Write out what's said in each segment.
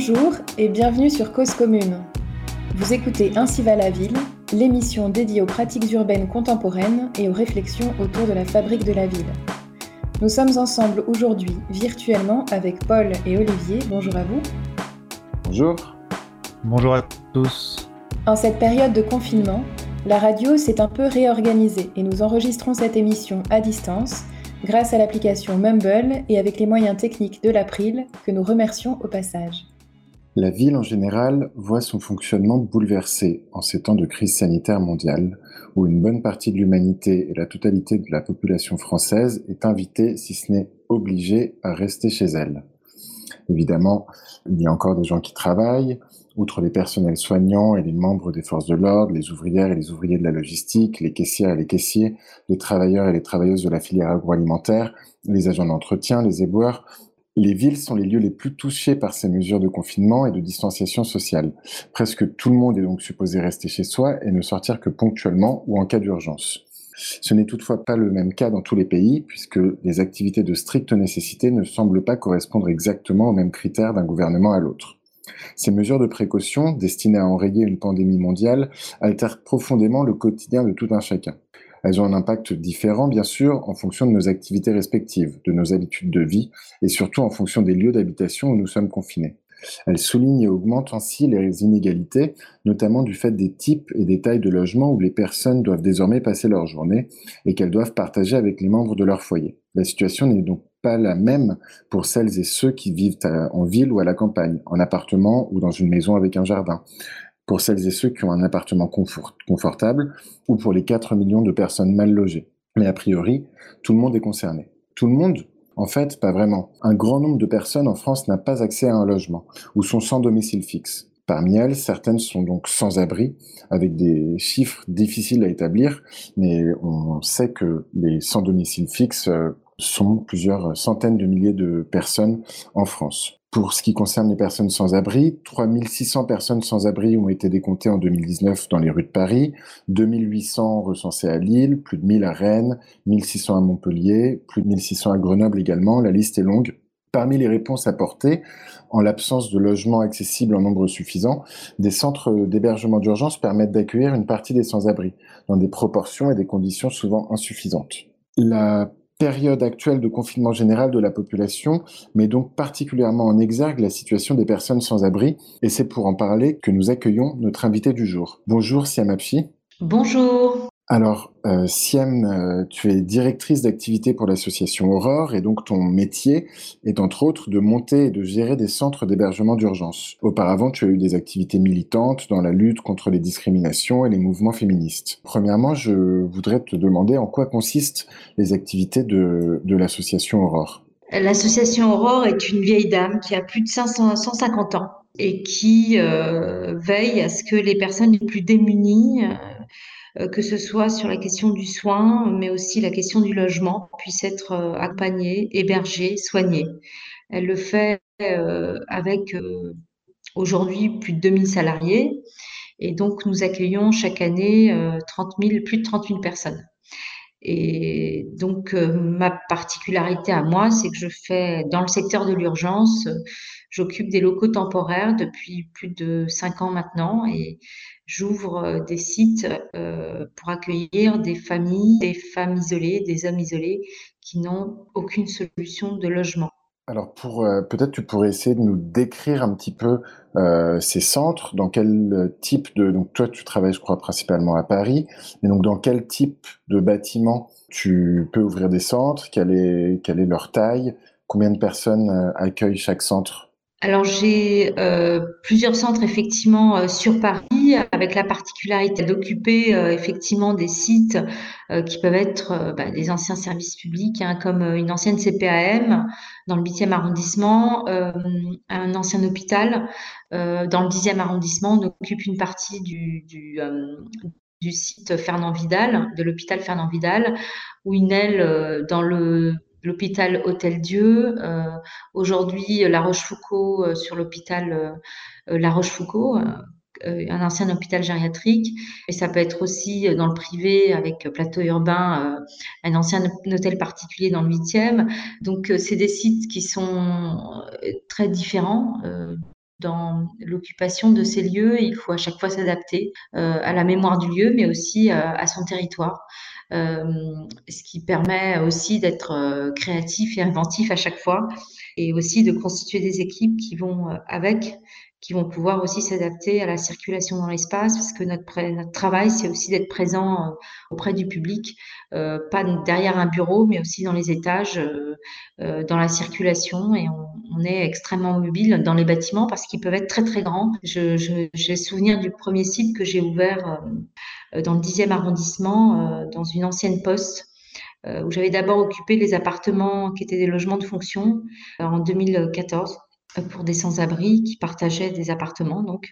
Bonjour et bienvenue sur Cause Commune. Vous écoutez Ainsi va la ville, l'émission dédiée aux pratiques urbaines contemporaines et aux réflexions autour de la fabrique de la ville. Nous sommes ensemble aujourd'hui virtuellement avec Paul et Olivier. Bonjour à vous. Bonjour. Bonjour à tous. En cette période de confinement, la radio s'est un peu réorganisée et nous enregistrons cette émission à distance grâce à l'application Mumble et avec les moyens techniques de l'April que nous remercions au passage. La ville en général voit son fonctionnement bouleversé en ces temps de crise sanitaire mondiale, où une bonne partie de l'humanité et la totalité de la population française est invitée, si ce n'est obligée, à rester chez elle. Évidemment, il y a encore des gens qui travaillent, outre les personnels soignants et les membres des forces de l'ordre, les ouvrières et les ouvriers de la logistique, les caissières et les caissiers, les travailleurs et les travailleuses de la filière agroalimentaire, les agents d'entretien, les éboueurs, les villes sont les lieux les plus touchés par ces mesures de confinement et de distanciation sociale. Presque tout le monde est donc supposé rester chez soi et ne sortir que ponctuellement ou en cas d'urgence. Ce n'est toutefois pas le même cas dans tous les pays, puisque les activités de stricte nécessité ne semblent pas correspondre exactement aux mêmes critères d'un gouvernement à l'autre. Ces mesures de précaution, destinées à enrayer une pandémie mondiale, altèrent profondément le quotidien de tout un chacun. Elles ont un impact différent, bien sûr, en fonction de nos activités respectives, de nos habitudes de vie et surtout en fonction des lieux d'habitation où nous sommes confinés. Elles soulignent et augmentent ainsi les inégalités, notamment du fait des types et des tailles de logements où les personnes doivent désormais passer leur journée et qu'elles doivent partager avec les membres de leur foyer. La situation n'est donc pas la même pour celles et ceux qui vivent en ville ou à la campagne, en appartement ou dans une maison avec un jardin pour celles et ceux qui ont un appartement confortable ou pour les 4 millions de personnes mal logées. Mais a priori, tout le monde est concerné. Tout le monde? En fait, pas vraiment. Un grand nombre de personnes en France n'a pas accès à un logement ou sont sans domicile fixe. Parmi elles, certaines sont donc sans abri, avec des chiffres difficiles à établir, mais on sait que les sans domicile fixe euh, sont plusieurs centaines de milliers de personnes en France. Pour ce qui concerne les personnes sans abri, 3600 personnes sans abri ont été décomptées en 2019 dans les rues de Paris, 2800 recensées à Lille, plus de 1000 à Rennes, 1600 à Montpellier, plus de 1600 à Grenoble également. La liste est longue. Parmi les réponses apportées, en l'absence de logements accessibles en nombre suffisant, des centres d'hébergement d'urgence permettent d'accueillir une partie des sans-abri, dans des proportions et des conditions souvent insuffisantes. Période actuelle de confinement général de la population met donc particulièrement en exergue la situation des personnes sans abri, et c'est pour en parler que nous accueillons notre invité du jour. Bonjour Siamapchi. Bonjour. Alors, euh, Siem, euh, tu es directrice d'activité pour l'association Aurore et donc ton métier est entre autres de monter et de gérer des centres d'hébergement d'urgence. Auparavant, tu as eu des activités militantes dans la lutte contre les discriminations et les mouvements féministes. Premièrement, je voudrais te demander en quoi consistent les activités de, l'association Aurore. L'association Aurore est une vieille dame qui a plus de 500, 150 ans et qui euh, veille à ce que les personnes les plus démunies euh, que ce soit sur la question du soin, mais aussi la question du logement, puisse être euh, accompagnée, hébergée, soignée. Elle le fait euh, avec aujourd'hui plus de 2000 salariés. Et donc, nous accueillons chaque année 30 000, plus de 30 000 personnes. Et donc, ma particularité à moi, c'est que je fais dans le secteur de l'urgence, j'occupe des locaux temporaires depuis plus de cinq ans maintenant et j'ouvre euh, des sites euh, pour accueillir des familles, des femmes isolées, des hommes isolés qui n'ont aucune solution de logement. Alors euh, peut-être tu pourrais essayer de nous décrire un petit peu ces centres, dans quel type de donc toi tu travailles je crois principalement à Paris, mais donc dans quel type de bâtiment tu peux ouvrir des centres, quelle est leur taille, combien de personnes accueillent chaque centre? Alors j'ai euh, plusieurs centres effectivement euh, sur Paris avec la particularité d'occuper euh, effectivement des sites qui peuvent être bah, des anciens services publics hein, comme une ancienne CPAM dans le 8e arrondissement, un ancien hôpital dans le 10e arrondissement. On occupe une partie du, du, du site Fernand Vidal, de l'hôpital Fernand Vidal, ou une aile dans le l'hôpital Hôtel Dieu, euh, aujourd'hui La Rochefoucauld euh, sur l'hôpital euh, La Rochefoucauld, un ancien hôpital gériatrique, et ça peut être aussi dans le privé avec plateau urbain, un ancien hôtel particulier dans le 8e. Donc c'est des sites qui sont très différents dans l'occupation de ces lieux, il faut à chaque fois s'adapter à la mémoire du lieu, mais aussi à son territoire. ce qui permet aussi d'être créatif et inventif à chaque fois, et aussi de constituer des équipes qui vont avec qui vont pouvoir aussi s'adapter à la circulation dans l'espace, parce que notre, travail, c'est aussi d'être présent euh, auprès du public, euh, pas derrière un bureau, mais aussi dans les étages, euh, dans la circulation, et on, est extrêmement mobile dans les bâtiments parce qu'ils peuvent être très très grands. J'ai je, souvenir du premier site que j'ai ouvert dans le 10e arrondissement, dans une ancienne poste. où j'avais d'abord occupé les appartements qui étaient des logements de fonction en 2014 pour des sans-abri qui partageaient des appartements. Donc.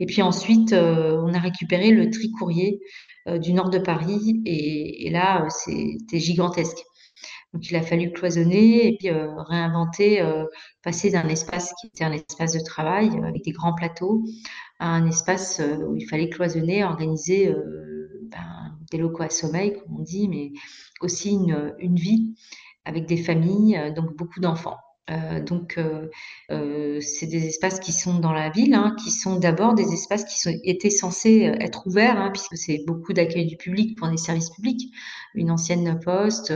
Et puis ensuite, euh, on a récupéré le tri-courrier euh, du nord de Paris et, là, c'était gigantesque. Donc il a fallu cloisonner et puis euh, réinventer, passer d'un espace qui était un espace de travail avec des grands plateaux à un espace où il fallait cloisonner, organiser ben, des locaux à sommeil, comme on dit, mais aussi une vie avec des familles, donc beaucoup d'enfants. Euh, donc, euh, euh, c'est des espaces qui sont dans la ville, hein, qui sont d'abord des espaces qui étaient censés être ouverts, hein, puisque c'est beaucoup d'accueil du public pour des services publics, une ancienne poste,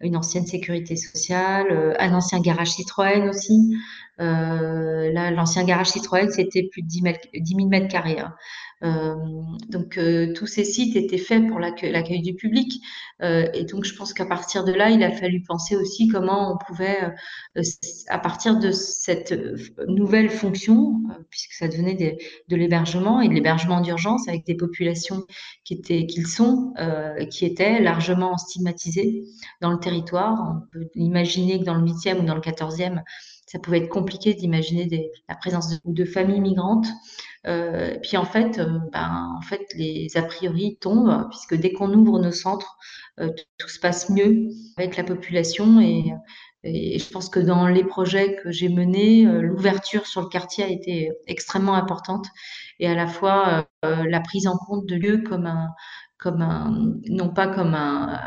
une ancienne sécurité sociale, un ancien garage Citroën aussi. là, l'ancien garage Citroën, c'était plus de 10, 000 mètres carrés. Hein. Euh, donc euh, tous ces sites étaient faits pour l'accueil du public. Euh, et donc je pense qu'à partir de là, il a fallu penser aussi comment on pouvait, à partir de cette nouvelle fonction, puisque ça devenait de l'hébergement et de l'hébergement d'urgence avec des populations qui étaient, qu'ils sont, qui étaient largement stigmatisées dans le territoire. On peut imaginer que dans le 8e ou dans le 14e, ça pouvait être compliqué d'imaginer la présence de, de familles migrantes. Euh, puis en fait, euh, ben, en fait, les a priori tombent, puisque dès qu'on ouvre nos centres, euh, tout, se passe mieux avec la population. Et, et, je pense que dans les projets que j'ai menés, l'ouverture sur le quartier a été extrêmement importante. Et à la fois la prise en compte de lieux comme un, comme un, non pas comme un,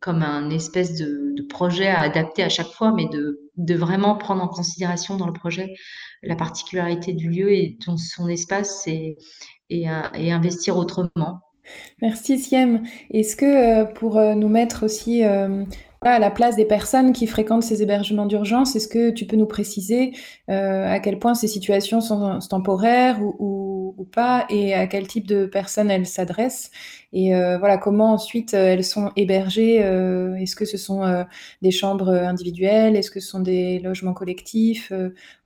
comme un espèce de, projet à adapter à chaque fois, mais de, vraiment prendre en considération dans le projet la particularité du lieu et son espace et, et, investir autrement. Merci Siem. Est-ce que euh, pour euh, nous mettre aussi euh, à la place des personnes qui fréquentent ces hébergements d'urgence, est-ce que tu peux nous préciser à quel point ces situations sont temporaires ou, ou, pas et à quel type de personnes elles s'adressent? Et voilà comment ensuite elles sont hébergées Est-ce que ce sont des chambres individuelles? Est-ce que ce sont des logements collectifs?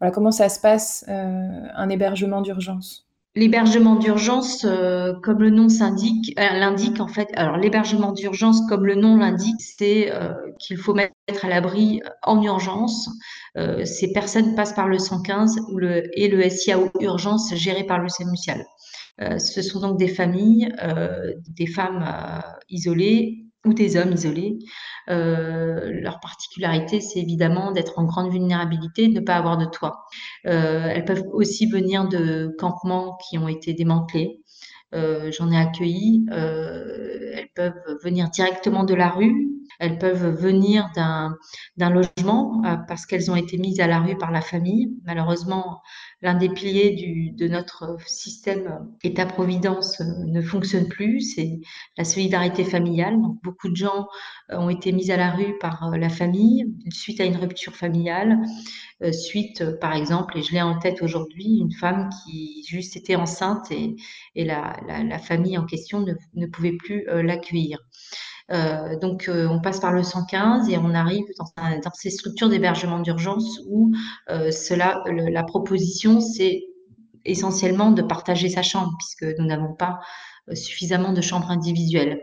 Voilà comment ça se passe un hébergement d'urgence? L'hébergement d'urgence, euh, comme le nom s'indique, euh, l'indique en fait. Alors l'hébergement d'urgence, comme le nom l'indique, c'est euh, qu'il faut mettre à l'abri en urgence. ces personnes passent par le 115 ou le, et le SIAO urgence géré par le SEMUSIAL. ce sont donc des familles, des femmes isolées des hommes isolés. Euh, leur particularité, c'est évidemment d'être en grande vulnérabilité, de ne pas avoir de toit. Euh, elles peuvent aussi venir de campements qui ont été démantelés. Euh, j'en ai accueilli. elles peuvent venir directement de la rue. Elles peuvent venir d'un logement parce qu'elles ont été mises à la rue par la famille. Malheureusement, l'un des piliers du, de notre système État-providence euh, ne fonctionne plus, c'est la solidarité familiale. Beaucoup de gens euh, ont été mis à la rue par euh, la famille suite à une rupture familiale, suite, par exemple, et je l'ai en tête aujourd'hui, une femme qui juste était enceinte et, et la, la, la, famille en question ne, ne pouvait plus l'accueillir. Euh, donc, euh, on passe par le 115 et on arrive dans, ces structures d'hébergement d'urgence où euh, cela, la proposition, c'est essentiellement de partager sa chambre puisque nous n'avons pas suffisamment de chambres individuelles.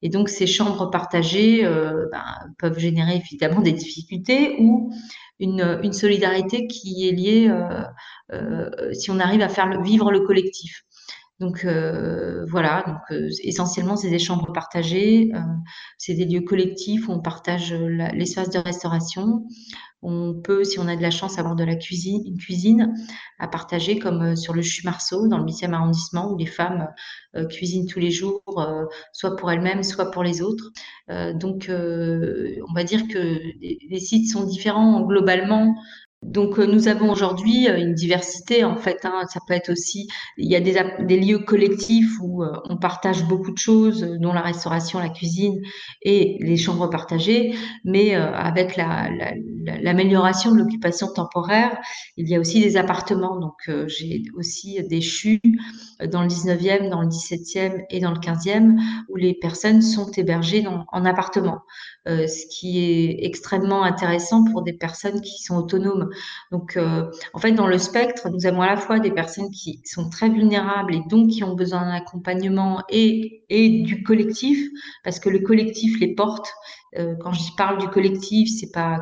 Et donc, ces chambres partagées ben, peuvent générer évidemment des difficultés ou une solidarité qui est liée, si on arrive à faire vivre le collectif. Donc euh, voilà, donc euh, essentiellement c'est des chambres partagées, euh, c'est des lieux collectifs où on partage l'espace de restauration. On peut, si on a de la chance, avoir de la cuisine, une cuisine à partager, comme sur le CHU Marceau, dans le 8e arrondissement, où les femmes cuisinent tous les jours, soit pour elles-mêmes, soit pour les autres. donc on va dire que les sites sont différents globalement Donc euh, nous avons aujourd'hui euh, une diversité en fait. Hein. ça peut être aussi, il y a des, lieux collectifs où euh, on partage beaucoup de choses, dont la restauration, la cuisine et les chambres partagées. Mais avec l'amélioration la, de l'occupation temporaire, il y a aussi des appartements. Donc j'ai aussi des CHU dans le 19e, dans le 17e et dans le 15e où les personnes sont hébergées en appartement. Ce qui est extrêmement intéressant pour des personnes qui sont autonomes. Donc, euh, en fait, dans le spectre, nous avons à la fois des personnes qui sont très vulnérables et donc qui ont besoin d'un accompagnement et, et du collectif, parce que le collectif les porte. Euh, quand je parle du collectif, c'est pas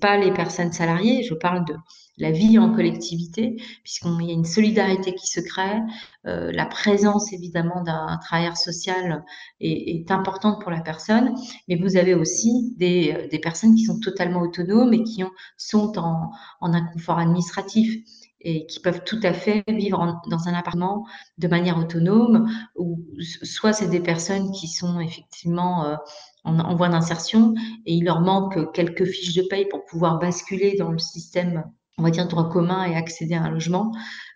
pas les personnes salariées, je parle de la vie en collectivité, puisqu'il y a une solidarité qui se crée. Euh, la présence, évidemment, d'un travailleur social est, importante pour la personne, mais vous avez aussi des, euh, des personnes qui sont totalement autonomes et qui ont, sont en, en inconfort administratif et qui peuvent tout à fait vivre dans un appartement de manière autonome, ou soit c'est des personnes qui sont effectivement en, voie d'insertion et il leur manque quelques fiches de paye pour pouvoir basculer dans le système on va dire, droit commun et accéder à un logement.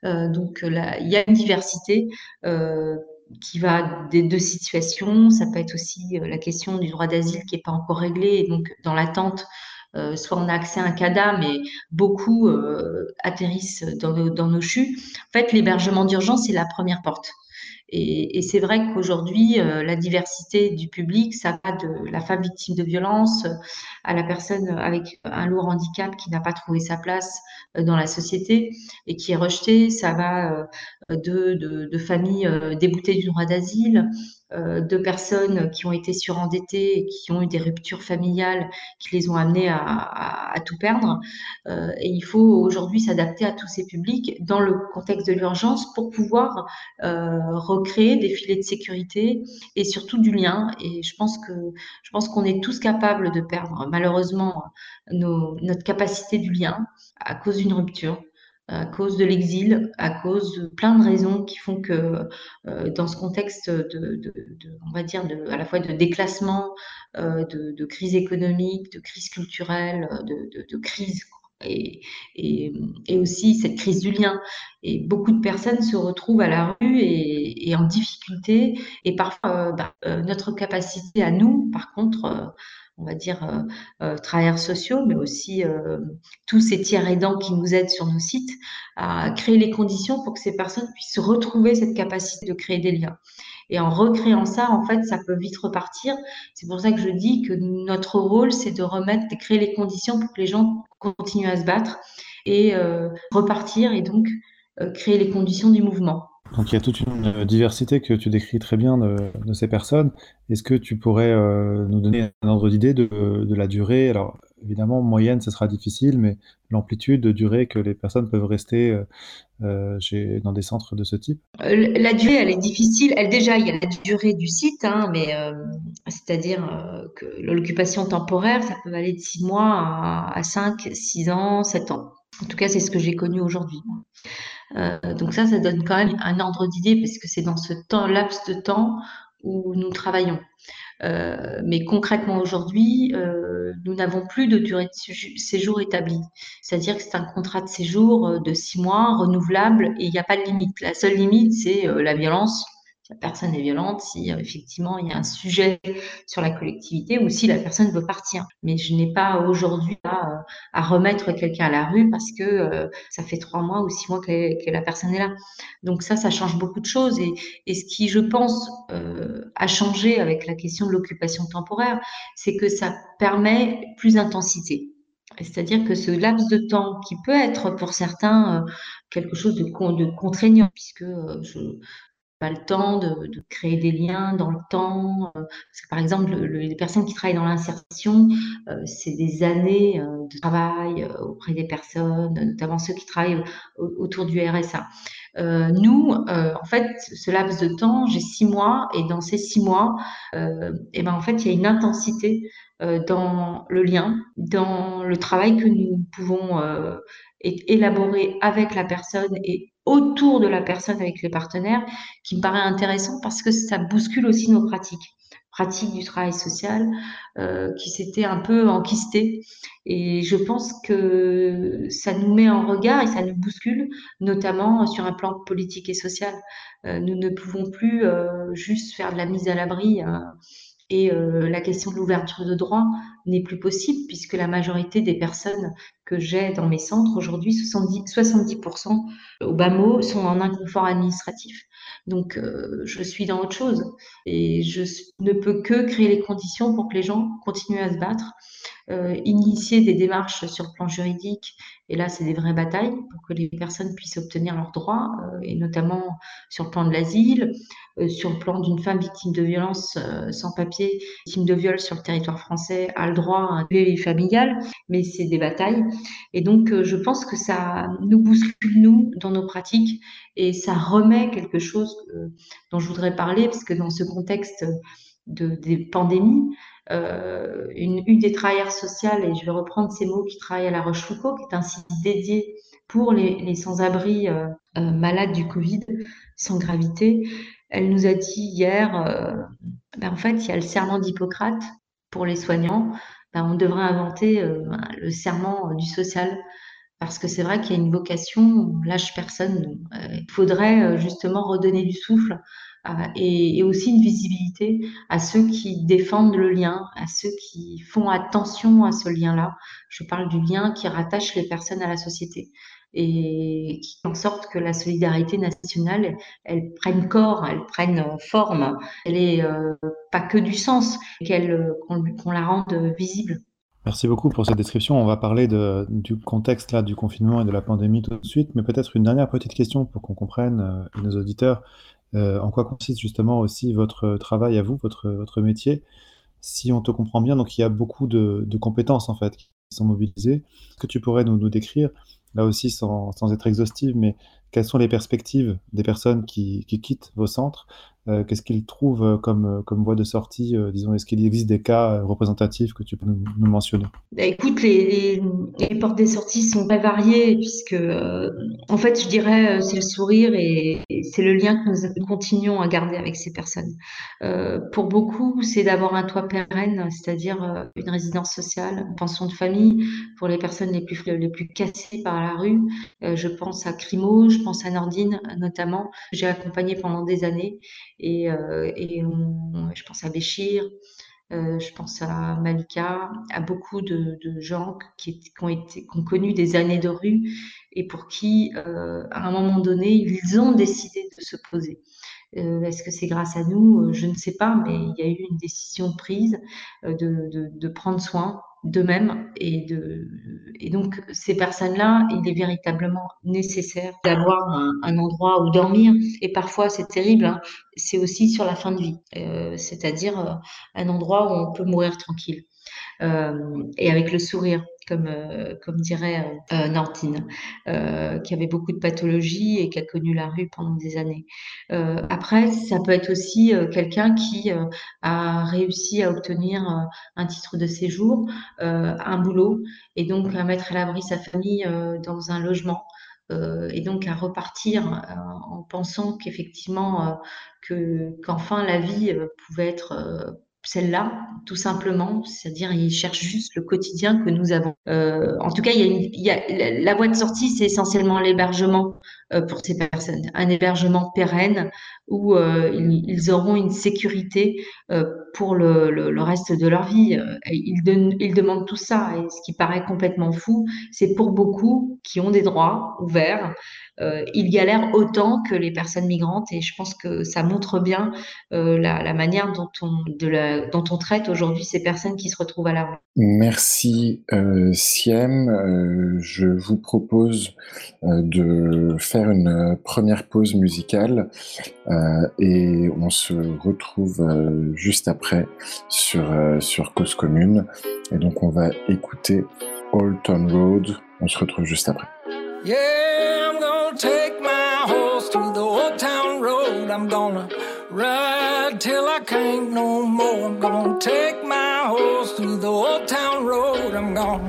Euh, donc là, il y a une diversité euh, qui va des deux situations. Ça peut être aussi euh, la question du droit d'asile qui n'est pas encore réglée. Et donc, dans l'attente, euh, soit on a accès à un CADA, mais beaucoup euh, atterrissent dans nos, dans nos CHU. En fait, l'hébergement d'urgence, c'est la première porte. Et, et c'est vrai qu'aujourd'hui, euh, la diversité du public, ça va de la femme victime de violence à la personne avec un lourd handicap qui n'a pas trouvé sa place euh, dans la société et qui est rejetée. Ça va euh, de, de, de familles déboutées du droit d'asile de personnes qui ont été surendettées et qui ont eu des ruptures familiales qui les ont amenées à, tout perdre. Euh, et il faut aujourd'hui s'adapter à tous ces publics dans le contexte de l'urgence pour pouvoir euh, recréer des filets de sécurité et surtout du lien. Et je pense que je pense qu'on est tous capables de perdre malheureusement notre capacité du lien à cause d'une rupture à cause de l'exil, à cause de plein de raisons qui font que euh, dans ce contexte de, on va dire, à la fois de déclassement, euh, de, crise économique, de crise culturelle, de, crise et, aussi cette crise du lien. Et beaucoup de personnes se retrouvent à la rue et, en difficulté. Et parfois, euh, bah, notre capacité à nous, par contre, on va dire, euh, euh, travailleurs sociaux, mais aussi euh, tous ces tiers aidants qui nous aident sur nos sites, à créer les conditions pour que ces personnes puissent retrouver cette capacité de créer des liens. Et en recréant ça, en fait, ça peut vite repartir. C'est pour ça que je dis que notre rôle, c'est de remettre, de créer les conditions pour que les gens continuent à se battre et repartir et donc créer les conditions du mouvement. Donc il y a toute une euh, diversité que tu décris très bien de, ces personnes. Est-ce que tu pourrais euh, nous donner un ordre d'idée de, la durée? Alors évidemment, moyenne, ce sera difficile, mais l'amplitude de durée que les personnes peuvent rester euh, dans des centres de ce type? La durée, elle est difficile. Elle déjà, il y a la durée du site, hein, mais c'est-à-dire que l'occupation temporaire, ça peut aller de 6 mois à 5, 6 ans, 7 ans. En tout cas, c'est ce que j'ai connu aujourd'hui. Euh, donc ça, ça donne quand même un ordre d'idée parce que c'est dans ce temps, laps de temps où nous travaillons. Euh, mais concrètement aujourd'hui, euh, nous n'avons plus de durée de séjour établie. C'est-à-dire que c'est un contrat de séjour de six mois, renouvelable, et il n'y a pas de limite. La seule limite, c'est la violence la personne est violente, si euh, effectivement il y a un sujet sur la collectivité ou si la personne veut partir. Mais je n'ai pas aujourd'hui à, euh, à, remettre quelqu'un à la rue parce que euh, ça fait trois mois ou six mois que, la personne est là. Donc ça, ça change beaucoup de choses. Et, ce qui, je pense, a changé avec la question de l'occupation temporaire, c'est que ça permet plus d'intensité. C'est-à-dire que ce laps de temps qui peut être pour certains quelque chose de contraignant, puisque je, pas le temps de, créer des liens dans le temps. Euh, parce que par exemple, le, les personnes qui travaillent dans l'insertion, euh, c'est des années euh, de travail auprès des personnes, notamment ceux qui travaillent autour du RSA. Nous, en fait, ce laps de temps, j'ai six mois, et dans ces six mois, et ben en fait, il y a une intensité dans le lien, dans le travail que nous pouvons élaborer avec la personne et autour de la personne avec les partenaires qui me paraît intéressant parce que ça bouscule aussi nos pratiques. pratique du travail social euh, qui s'était un peu enquistée. Et je pense que ça nous met en regard et ça nous bouscule, notamment sur un plan politique et social. Euh, nous ne pouvons plus euh, juste faire de la mise à l'abri. Et la question de l'ouverture de droits n'est plus possible puisque la majorité des personnes que j'ai dans mes centres aujourd'hui, 70%, 70% au bas mot, sont en inconfort administratif. Donc, euh, je suis dans autre chose. Et je ne peux que créer les conditions pour que les gens continuent à se battre, euh, initier des démarches sur le plan juridique. Et là, c'est des vraies batailles pour que les personnes puissent obtenir leurs droits, euh, et notamment sur le plan de l'asile, sur le plan d'une femme victime de violence sans papier, victime de viol sur le territoire français, a le droit à un vie familial. Mais c'est des batailles. Et donc, je pense que ça nous bouscule, nous, dans nos pratiques et ça remet quelque chose dont je voudrais parler, parce que dans ce contexte de, des pandémies, euh, une, une, des travailleurs sociales, et je vais reprendre ces mots, qui travaille à La Rochefoucauld, qui est un site dédié pour les, les sans-abri euh, euh, malades du Covid, sans gravité, elle nous a dit hier, ben en fait, il y a le serment d'Hippocrate pour les soignants, ben on devrait inventer euh, le serment du social parce que c'est vrai qu'il y a une vocation, on lâche personne. Il faudrait justement redonner du souffle euh, et, aussi une visibilité à ceux qui défendent le lien, à ceux qui font attention à ce lien-là. Je parle du lien qui rattache les personnes à la société et qui en sorte que la solidarité nationale, elle prenne corps, elle prenne forme, elle est pas que du sens, qu'elle qu'on la rende visible. Merci beaucoup pour cette description. On va parler du contexte là, du confinement et de la pandémie tout de suite, mais peut-être une dernière petite question pour qu'on comprenne, euh, nos auditeurs, euh, en quoi consiste justement aussi votre travail à vous, votre, métier. Si on te comprend bien, donc il y a beaucoup de, compétences en fait qui sont mobilisées. Est-ce que tu pourrais nous, décrire, là aussi sans être exhaustive, mais quelles sont les perspectives des personnes qui, qui quittent vos centres euh, qu'est-ce qu'ils trouvent euh, comme, euh, comme voie de sortie Disons, est-ce qu'il existe des cas représentatifs que tu peux nous, mentionner? Bah, Écoute, les, portes des sorties sont très variées, puisque, en fait, je dirais, c'est le sourire et, c'est le lien que nous, continuons à garder avec ces personnes. pour beaucoup, c'est d'avoir un toit pérenne, c'est-à-dire une résidence sociale, une pension de famille pour les personnes les plus, les plus cassées par la rue. je pense à Crimo, pense à Nordine notamment, j'ai accompagné pendant des années et, euh, je pense à Béchir, euh, je pense à Malika, à beaucoup de, gens qui, ont connu des années de rue et pour qui, euh, à un moment donné, ils ont décidé de se poser. Est-ce que c'est grâce à nous? Je ne sais pas, mais il y a eu une décision prise de prendre soin d'eux-mêmes et de et donc ces personnes-là, il est véritablement nécessaire d'avoir un, endroit où dormir et parfois c'est terrible, hein, c'est aussi sur la fin de vie, euh, c'est-à-dire euh, un endroit où on peut mourir tranquille euh, et avec le sourire comme, euh, comme dirait euh, euh Nordine, euh, qui avait beaucoup de pathologies et qui a connu la rue pendant des années. après, ça peut être aussi quelqu'un qui a réussi à obtenir un titre de séjour, un boulot, et donc à mettre à l'abri sa famille dans un logement. et donc à repartir en pensant qu'effectivement que qu'enfin la vie pouvait être celle-là, tout simplement, c'est-à-dire ils cherchent juste le quotidien que nous avons. Euh, en tout cas, il y a, la voie de sortie, c'est essentiellement l'hébergement euh, pour ces personnes, un hébergement pérenne où euh, ils, ils, auront une sécurité pour le, reste de leur vie. Ils, de, ils demandent tout ça, et ce qui paraît complètement fou, c'est pour beaucoup qui ont des droits ouverts, euh, ils galèrent autant que les personnes migrantes et je pense que ça montre bien euh, la, manière dont on, traite aujourd'hui ces personnes qui se retrouvent à la rue. Merci euh, Siem. Je vous propose de faire une première pause musicale et on se retrouve juste après sur, sur Cause Commune. Et donc on va écouter Old Town Road. On se retrouve juste après. Yeah, I'm gonna take my horse to the old town road. I'm gonna ride till I can't no more. I'm gonna take my horse through the old town road. I'm gonna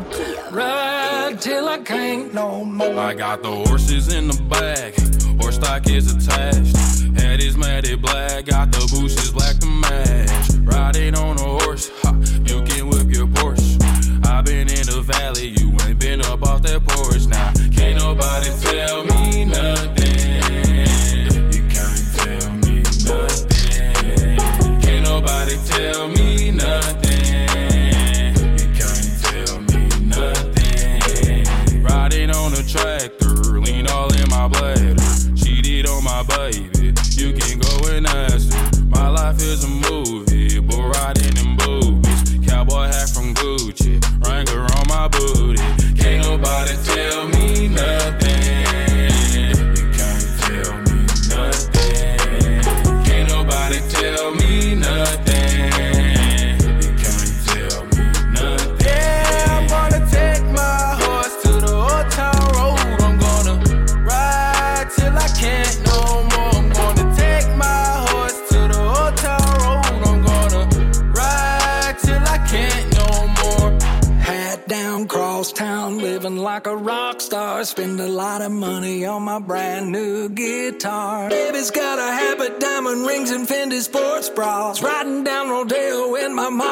ride till I can't no more. I got the horses in the back, horse stock is attached. Head is matted black, got the bushes black to match. Riding on a horse, ha, you can whip your Porsche. i been in the valley, you ain't been up off that porch. Now, can't nobody tell me nothing.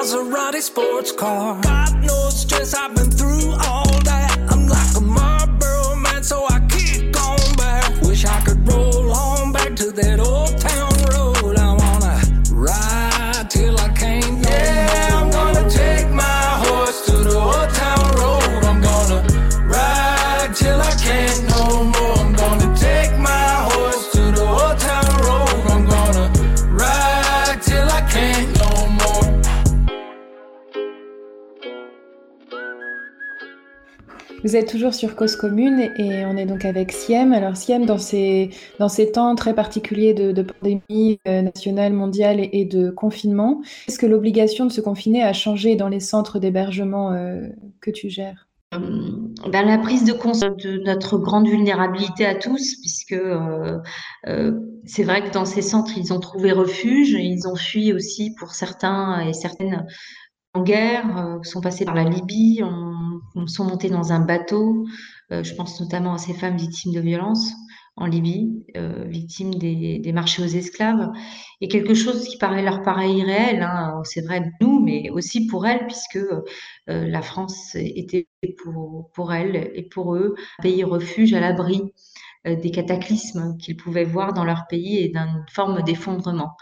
Maserati sports car. Got Vous êtes toujours sur Cause Commune et on est donc avec Siem. Alors Siem, dans ces, dans ces temps très particuliers de, pandémie euh, nationale, mondiale et, de confinement, est-ce que l'obligation de se confiner a changé dans les centres d'hébergement euh, que tu gères? Euh, ben, la prise de conscience de notre grande vulnérabilité à tous, puisque c'est vrai que dans ces centres, ils ont trouvé refuge, ils ont fui aussi pour certains et certaines en guerre, sont passés par la Libye, sont montés dans un bateau. Euh, je pense notamment à ces femmes victimes de violences en Libye, euh, victimes des, marchés aux esclaves, et quelque chose qui paraît leur paraît irréel, hein, c'est vrai de nous, mais aussi pour elles, puisque euh, la France était pour, pour elles et pour eux un pays refuge à l'abri des cataclysmes qu'ils pouvaient voir dans leur pays et d'une forme d'effondrement.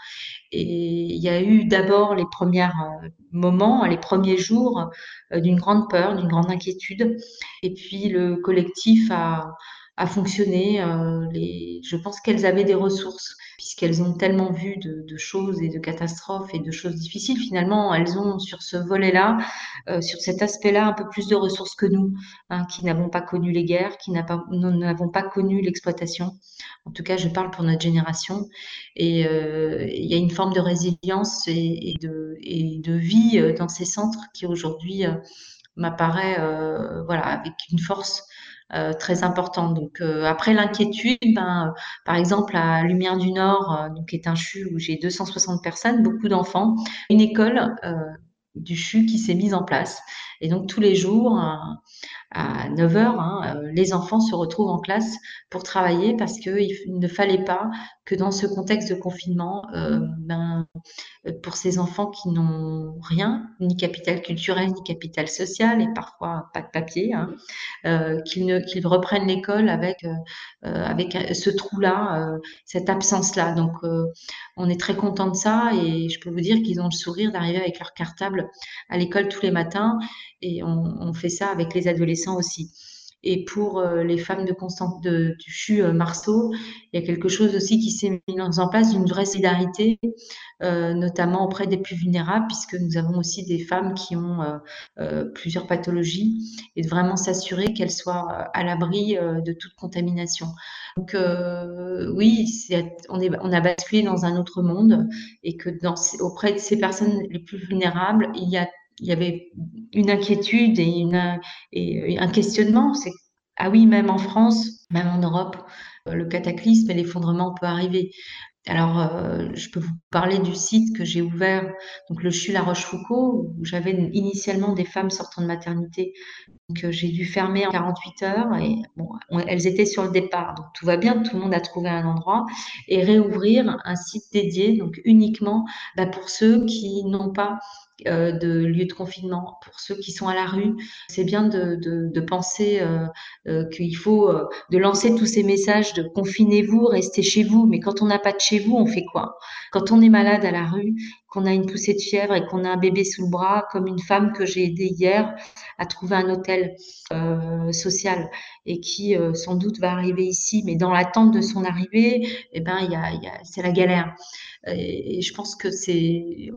Et il y a eu d'abord les premiers euh, moments, les premiers jours euh, d'une grande peur, d'une grande inquiétude. Et puis le collectif a, a fonctionné. euh, je pense qu'elles avaient des ressources, puisqu'elles ont tellement vu de, choses et de catastrophes et de choses difficiles. Finalement, elles ont sur ce volet-là, euh, sur cet aspect-là, un peu plus de ressources que nous, hein, qui n'avons pas connu les guerres, qui n'a pas- n'avons pas connu l'exploitation. En tout cas, je parle pour notre génération. Et euh, il y a une forme de résilience et, de, vie dans ces centres qui aujourd'hui m'apparaît voilà, avec une force euh, très importante. Donc euh, après l'inquiétude, ben, euh, par exemple à Lumière du Nord, euh, donc qui est un CHU où j'ai 260 personnes, beaucoup d'enfants, une école euh, du CHU qui s'est mise en place. Et donc tous les jours, euh, à 9 heures, hein, les enfants se retrouvent en classe pour travailler parce qu'il ne fallait pas que dans ce contexte de confinement, euh, ben, euh, pour ces enfants qui n'ont rien, ni capital culturel, ni capital social, et parfois pas de papier, hein, euh, qu'ils ne- qu'ils reprennent l'école avec, ce trou-là, cette absence-là. Donc, on est très content de ça et je peux vous dire qu'ils ont le sourire d'arriver avec leur cartable à l'école tous les matins et on fait ça avec les adolescents aussi. Et pour euh, les femmes de Constant, de, du CHU euh, Marceau, il y a quelque chose aussi qui s'est mis en place, une vraie solidarité, euh, notamment auprès des plus vulnérables, puisque nous avons aussi des femmes qui ont plusieurs pathologies, et de vraiment s'assurer qu'elles soient à l'abri de toute contamination. Donc oui, on, est, on a basculé dans un autre monde, et que dans, auprès de ces personnes les plus vulnérables, il y a il y avait une inquiétude et, une, et un questionnement. C'est ah oui, même en France, même en Europe, euh, le cataclysme et l'effondrement peut arriver. Alors, euh, je peux vous parler du site que j'ai ouvert, donc le CHU La Rochefoucauld, où j'avais initialement des femmes sortant de maternité. Euh, j'ai dû fermer en 48 heures et bon, elles étaient sur le départ. Donc, tout va bien, tout le monde a trouvé un endroit et réouvrir un site dédié, donc uniquement bah, pour ceux qui n'ont pas euh, de lieux de confinement, pour ceux qui sont à la rue. C'est bien de, penser euh, euh, qu'il faut de lancer tous ces messages de confinez-vous, restez chez vous. Mais quand on n'a pas de chez vous, on fait quoi? Quand on est malade à la rue, qu'on a une poussée de fièvre et qu'on a un bébé sous le bras, comme une femme que j'ai aidée hier à trouver un hôtel euh, social et qui euh, sans doute va arriver ici, mais dans l'attente de son arrivée, eh ben, c'est la galère. Et, je pense que euh,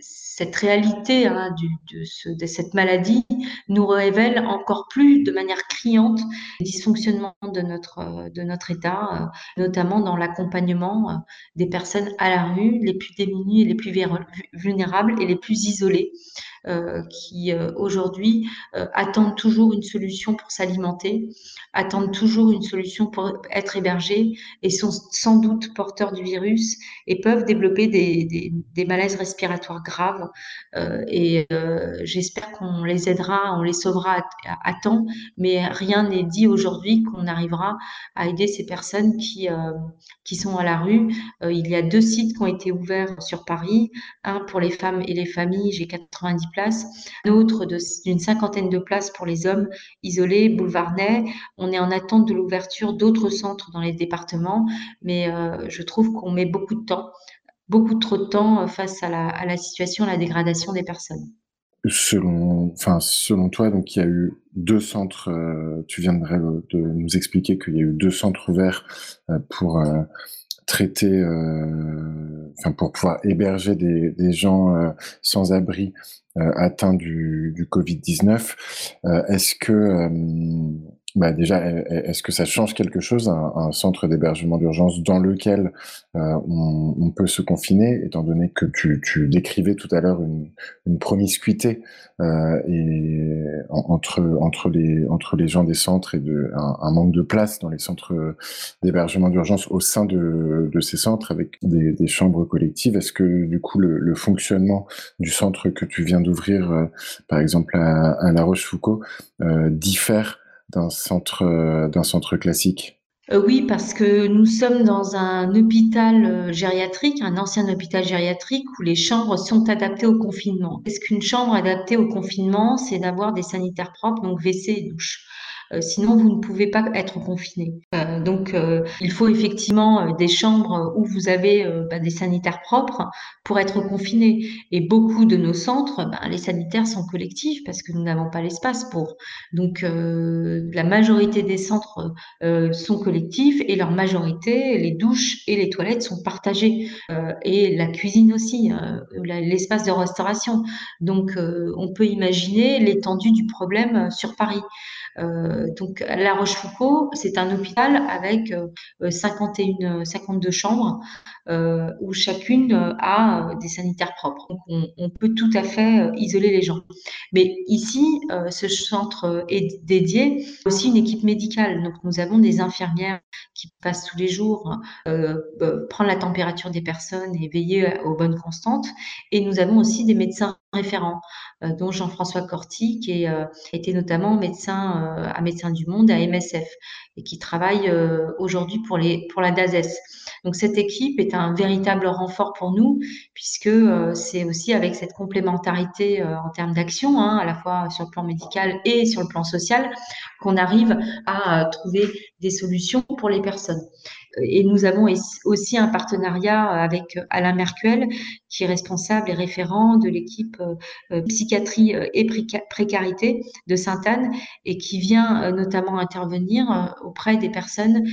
cette réalité hein, de, ce, de, cette maladie nous révèle encore plus de manière criante les dysfonctionnements de notre, État, notamment dans l'accompagnement des personnes à la rue, les plus démunies et les plus vulnérables et les plus isolées. Euh, qui euh, aujourd'hui euh, attendent toujours une solution pour s'alimenter, attendent toujours une solution pour être hébergés et sont sans doute porteurs du virus et peuvent développer des, des, des malaises respiratoires graves. et j'espère qu'on les aidera, on les sauvera à, à temps, mais rien n'est dit aujourd'hui qu'on arrivera à aider ces personnes qui, qui sont à la rue. il y a deux sites qui ont été ouverts sur Paris, un pour les femmes et les familles, j'ai 90 places, d'une cinquantaine de places pour les hommes isolés, boulevard Ney. On est en attente de l'ouverture d'autres centres dans les départements, mais euh, je trouve qu'on met beaucoup de temps, beaucoup trop de temps euh, face à la, situation, à la dégradation des personnes. Selon, enfin, selon toi, donc il y a eu deux centres. Euh, tu viendrais de nous expliquer qu'il y a eu deux centres ouverts pour traiter, euh, enfin pour pouvoir héberger des, gens euh, sans abri euh, atteints du, du Covid-19. Est-ce que bah déjà, est-ce que ça change quelque chose, un, centre d'hébergement d'urgence dans lequel euh, on, peut se confiner, étant donné que tu, tu décrivais tout à l'heure une, une, promiscuité euh, et entre entre les entre les gens des centres et de un, un manque de place dans les centres d'hébergement d'urgence au sein de, de ces centres avec des, des chambres collectives. Est-ce que du coup le, le, fonctionnement du centre que tu viens d'ouvrir, euh, par exemple à, à La Rochefoucauld, euh, diffère d'un centre, euh, d'un centre classique euh, Oui, parce que nous sommes dans un hôpital euh, gériatrique, un ancien hôpital gériatrique où les chambres sont adaptées au confinement. Est-ce qu'une chambre adaptée au confinement, c'est d'avoir des sanitaires propres, donc WC et douche? Sinon, vous ne pouvez pas être confiné. Euh, donc, euh, il faut effectivement des chambres où vous avez bah, des sanitaires propres pour être confiné. Et beaucoup de nos centres, bah, les sanitaires sont collectifs parce que nous n'avons pas l'espace pour. Donc, la majorité des centres sont collectifs et leur majorité, les douches et les toilettes sont partagées. et la cuisine aussi, l'espace de restauration. Donc, on peut imaginer l'étendue du problème sur Paris. Euh, donc La Rochefoucauld, c'est un hôpital avec 51, euh, 52 chambres euh, où chacune a des sanitaires propres. Donc on, peut tout à fait isoler les gens. Mais ici, ce centre est dédié aussi une équipe médicale. Donc nous avons des infirmières qui passent tous les jours prendre la température des personnes et veiller aux bonnes constantes. Et nous avons aussi des médecins référents, euh, dont Jean-François Corti, qui euh, était notamment médecin euh, à Médecins du Monde, à MSF, et qui travaille aujourd'hui pour la DASES. Donc cette équipe est un véritable renfort pour nous, puisque c'est aussi avec cette complémentarité en termes d'action, hein, à la fois sur le plan médical et sur le plan social, qu'on arrive à trouver des solutions pour les personnes. Et nous avons aussi un partenariat avec Alain Mercuel, qui est responsable et référent de l'équipe euh, psychiatrie euh, et précarité de Sainte-Anne et qui vient euh, notamment intervenir auprès des personnes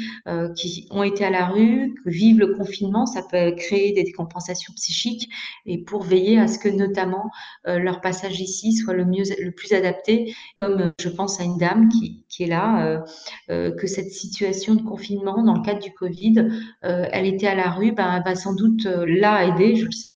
qui ont été à la rue, qui vivent le confinement. Ça peut créer des décompensations psychiques et pour veiller à ce que notamment leur passage ici soit le mieux, le plus adapté. Comme je pense à une dame qui, qui est là, que cette situation de confinement dans le cadre du Covid, elle était à la rue, ben, elle va sans doute là aider, je le sais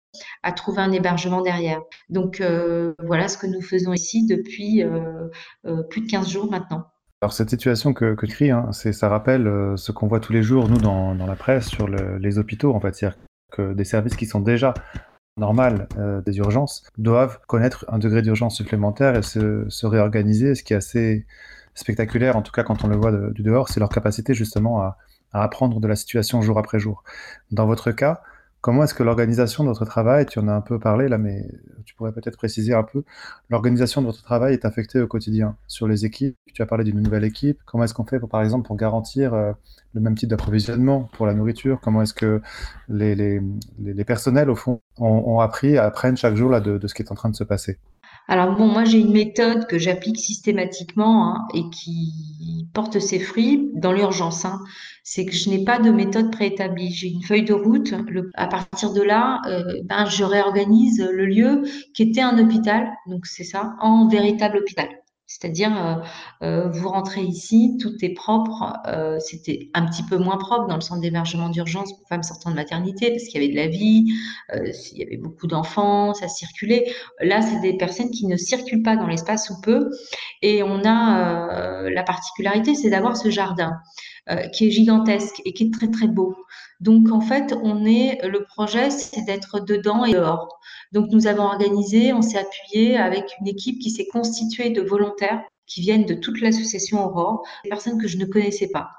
à trouver un hébergement derrière. Donc euh, voilà ce que nous faisons ici depuis euh, euh, plus de 15 jours maintenant. Alors cette situation que, que tu cries, hein, ça rappelle ce qu'on voit tous les jours, nous, dans, dans la presse, sur le, les hôpitaux, en fait. C'est-à-dire que des services qui sont déjà normales euh, des urgences doivent connaître un degré d'urgence supplémentaire et se, se, réorganiser, ce qui est assez spectaculaire, en tout cas quand on le voit du dehors, c'est leur capacité justement à apprendre de la situation jour après jour. Dans votre cas, Comment est-ce que l'organisation de votre travail, tu en as un peu parlé là, mais tu pourrais peut-être préciser un peu, l'organisation de votre travail est affectée au quotidien sur les équipes? Tu as parlé d'une nouvelle équipe. Comment est-ce qu'on fait, par exemple, pour garantir euh, le même type d'approvisionnement pour la nourriture? Comment est-ce que les, les, personnels, au fond, ont, ont appris, apprennent chaque jour de ce qui est en train de se passer? Alors bon, moi j'ai une méthode que j'applique systématiquement hein, et qui porte ses fruits dans l'urgence. Hein. C'est que je n'ai pas de méthode préétablie. J'ai une feuille de route. À partir de là, euh, ben, je réorganise le lieu qui était un hôpital, donc c'est ça, en véritable hôpital. C'est-à-dire, euh, euh, vous rentrez ici, tout est propre. Euh, c'était un petit peu moins propre dans le centre d'hébergement d'urgence pour femmes sortant de maternité parce qu'il y avait de la vie, il y avait beaucoup d'enfants, ça circulait. Là, c'est des personnes qui ne circulent pas dans l'espace ou peu. Et on a la particularité, c'est d'avoir ce jardin euh, qui est gigantesque et qui est très très beau. Donc en fait, on est le projet, c'est d'être dedans et dehors. Donc nous avons organisé, on s'est appuyé avec une équipe qui s'est constituée de volontaires qui viennent de toute l'association Aurore, des personnes que je ne connaissais pas.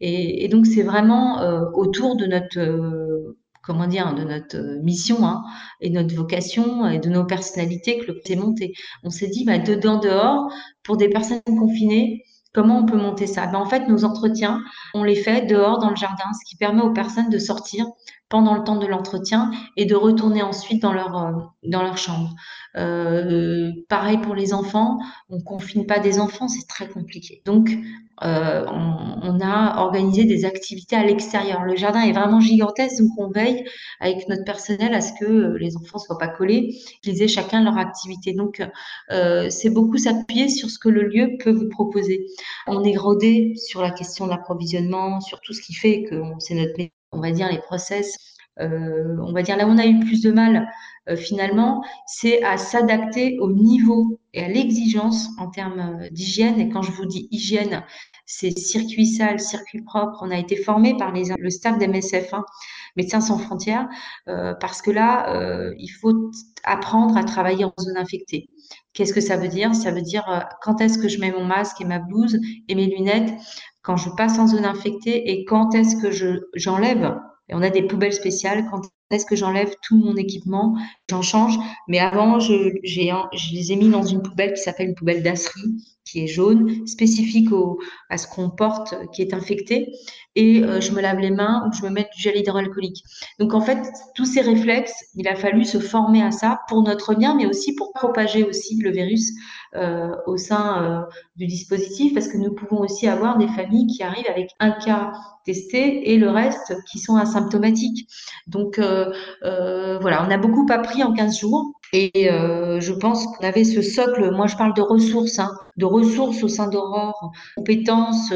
Et, donc c'est vraiment euh, autour de notre euh, comment dire, de notre mission hein, et notre vocation et de nos personnalités que le s'est monté. On s'est dit, bah, dedans, dehors, pour des personnes confinées, Comment on peut monter ça? Ben, En fait, nos entretiens, on les fait dehors dans le jardin, ce qui permet aux personnes de sortir pendant le temps de l'entretien et de retourner ensuite dans leur, euh, dans leur chambre. Euh, pareil pour les enfants, on confine pas des enfants, c'est très compliqué. Donc, euh, on, a organisé des activités à l'extérieur. Le jardin est vraiment gigantesque, donc on veille avec notre personnel à ce que les enfants soient pas collés, qu'ils aient chacun leur activité. Donc, euh, c'est beaucoup s'appuyer sur ce que le lieu peut vous proposer. On est rodé sur la question de l'approvisionnement, sur tout ce qui fait que c'est notre on va dire les process euh, on va dire là où on a eu plus de mal euh, finalement, c'est à s'adapter au niveau et à l'exigence en termes euh, d'hygiène. Et quand je vous dis hygiène, c'est circuit sale, circuit propre. On a été formé par le staff d'MSF, hein, Médecins sans frontières, parce que là, il faut apprendre à travailler en zone infectée. Qu'est-ce que ça veut dire? Ça veut dire quand est-ce que je mets mon masque et ma blouse et mes lunettes? Quand je passe en zone infectée et quand est-ce que je j'enlève et on a des poubelles spéciales. Quand est-ce que j'enlève tout mon équipement J'en change. Mais avant, je, je les ai mis dans une poubelle qui s'appelle une poubelle d'asserie, qui est jaune, spécifique à ce qu'on porte, qui est infecté. Et euh, je me lave les mains ou je me mets du gel hydroalcoolique. Donc en fait, tous ces réflexes, il a fallu se former à ça pour notre bien, mais aussi pour propager aussi le virus euh, au sein euh, du dispositif, parce que nous pouvons aussi avoir des familles qui arrivent avec un cas testé et le reste qui sont asymptomatiques. Donc voilà, on a beaucoup appris en 15 jours. Et euh, je pense qu'on avait ce socle, moi je parle de ressources, hein, de ressources au sein d'Aurore, compétences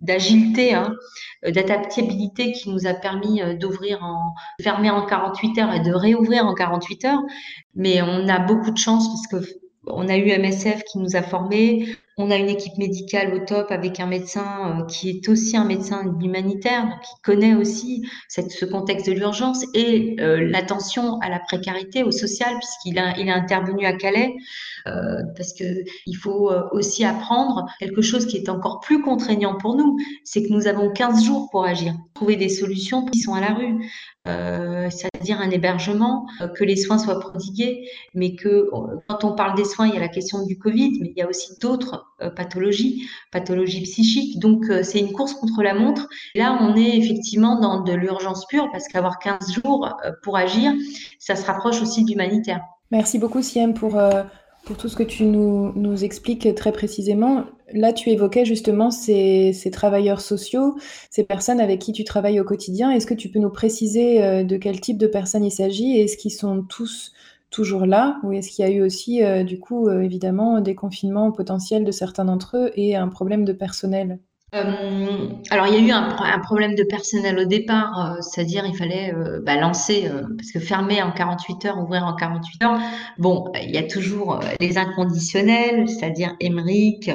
d'agilité, de, de, hein, d'adaptabilité qui nous a permis d'ouvrir en, fermer en 48 heures et de réouvrir en 48 heures. Mais on a beaucoup de chance parce que on a eu MSF qui nous a formés, on a une équipe médicale au top avec un médecin euh, qui est aussi un médecin humanitaire, qui connaît aussi ce contexte de l'urgence et euh, l'attention à la précarité, au social, puisqu'il a, il a intervenu à Calais, euh, parce que il faut aussi apprendre quelque chose qui est encore plus contraignant pour nous, c'est que nous avons 15 jours pour agir, trouver des solutions qui sont à la rue. C'est-à-dire un hébergement, que les soins soient prodigués, mais que quand on parle des soins, il y a la question du Covid, mais il y a aussi d'autres pathologies, pathologies psychiques. Donc c'est une course contre la montre. Là, on est effectivement dans de l'urgence pure parce qu'avoir 15 jours pour agir, ça se rapproche aussi d'humanitaire. Merci beaucoup, Siem, pour tout ce que tu nous, expliques très précisément. Là, tu évoquais justement ces, ces, travailleurs sociaux, ces personnes avec qui tu travailles au quotidien. Est-ce que tu peux nous préciser euh, de quel type de personnes il s'agit Est-ce qu'ils sont tous toujours là Ou est-ce qu'il y a eu aussi, euh, du coup, euh, évidemment, des confinements potentiels de certains d'entre eux et un problème de personnel? Euh, alors il y a eu un, problème de personnel au départ, c'est-à-dire il fallait bah, lancer, parce que fermer en 48 heures, ouvrir en 48 heures, bon, il y a toujours les inconditionnels, c'est-à-dire Emeric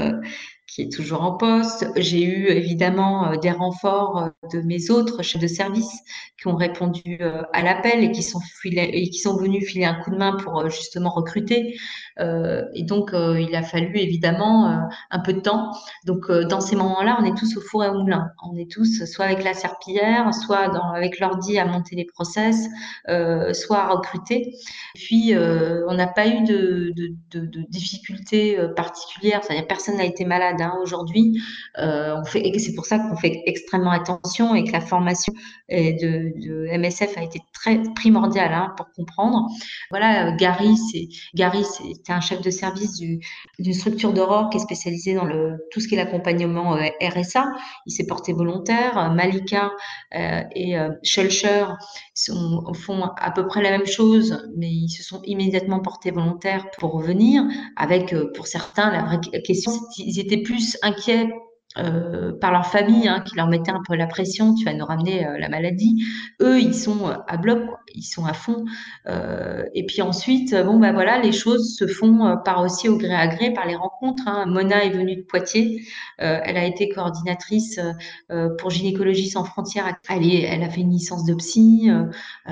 qui est toujours en poste. J'ai eu évidemment euh, des renforts euh, de mes autres chefs de service qui ont répondu euh, à l'appel et qui sont et qui sont venus filer un coup de main pour justement recruter. Et donc il a fallu évidemment un peu de temps. Donc dans ces moments-là, on est tous au four et au moulin. On est tous soit avec la serpillière, soit dans, avec l'ordi à monter les process, soit à recruter. Puis on n'a pas eu de, de, de, de difficultés particulières. C'est-à-dire personne n'a été malade hein, aujourd'hui. Euh, on et c'est pour ça qu'on fait extrêmement attention et que la formation de, de MSF a été très primordiale hein, pour comprendre. Voilà, euh, Gary, c'est Gary, c'était un chef de service d'une structure d'Aurore qui est spécialisée dans le tout ce qui est l'accompagnement euh, RSA. Il s'est porté volontaire. Malika euh, et euh, Schulcher font à peu près la même chose, mais ils se sont immédiatement portés volontaires pour revenir. Avec, pour certains, la vraie question, ils étaient plus inquiets euh, par leur famille, hein, qui leur mettait un peu la pression, tu vas nous ramener euh, la maladie. Eux, ils sont euh, à bloc, ils sont à fond. et puis ensuite, bon bah voilà, les choses se font par aussi au gré à gré, par les rencontres. Hein. Mona est venue de Poitiers, elle a été coordinatrice pour gynécologie sans frontières. Elle, elle a fait une licence de psy.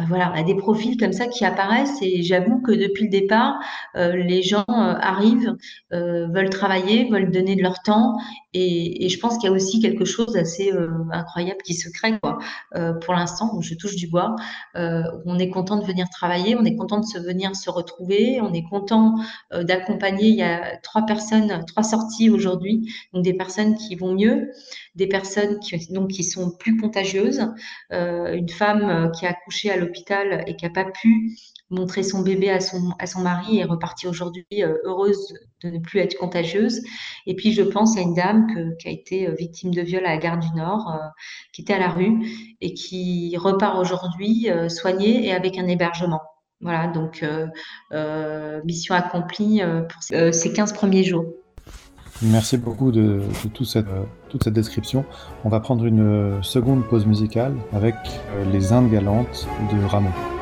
voilà, on a des profils comme ça qui apparaissent. Et j'avoue que depuis le départ, les gens arrivent, veulent travailler, veulent donner de leur temps et, et je pense qu'il y a aussi quelque chose d'assez euh, incroyable qui se crée quoi. Euh, pour l'instant. Je touche du bois. Euh, on est content de venir travailler, on est content de se venir se retrouver, on est content d'accompagner. Il y a trois personnes, trois sorties aujourd'hui, donc des personnes qui vont mieux, des personnes qui donc qui sont plus contagieuses, une femme qui a accouché à l'hôpital et qui n'a pas pu montrer son bébé à son, à son mari et repartir aujourd'hui euh, heureuse de ne plus être contagieuse. Et puis, je pense à une dame qui a été euh, victime de viol à la gare du Nord, euh, qui était à la rue et qui repart aujourd'hui soignée et avec un hébergement. Voilà, donc mission accomplie pour ces 15 premiers jours. Merci beaucoup de, toute cette description. On va prendre une seconde pause musicale avec Les Indes galantes de Rameau.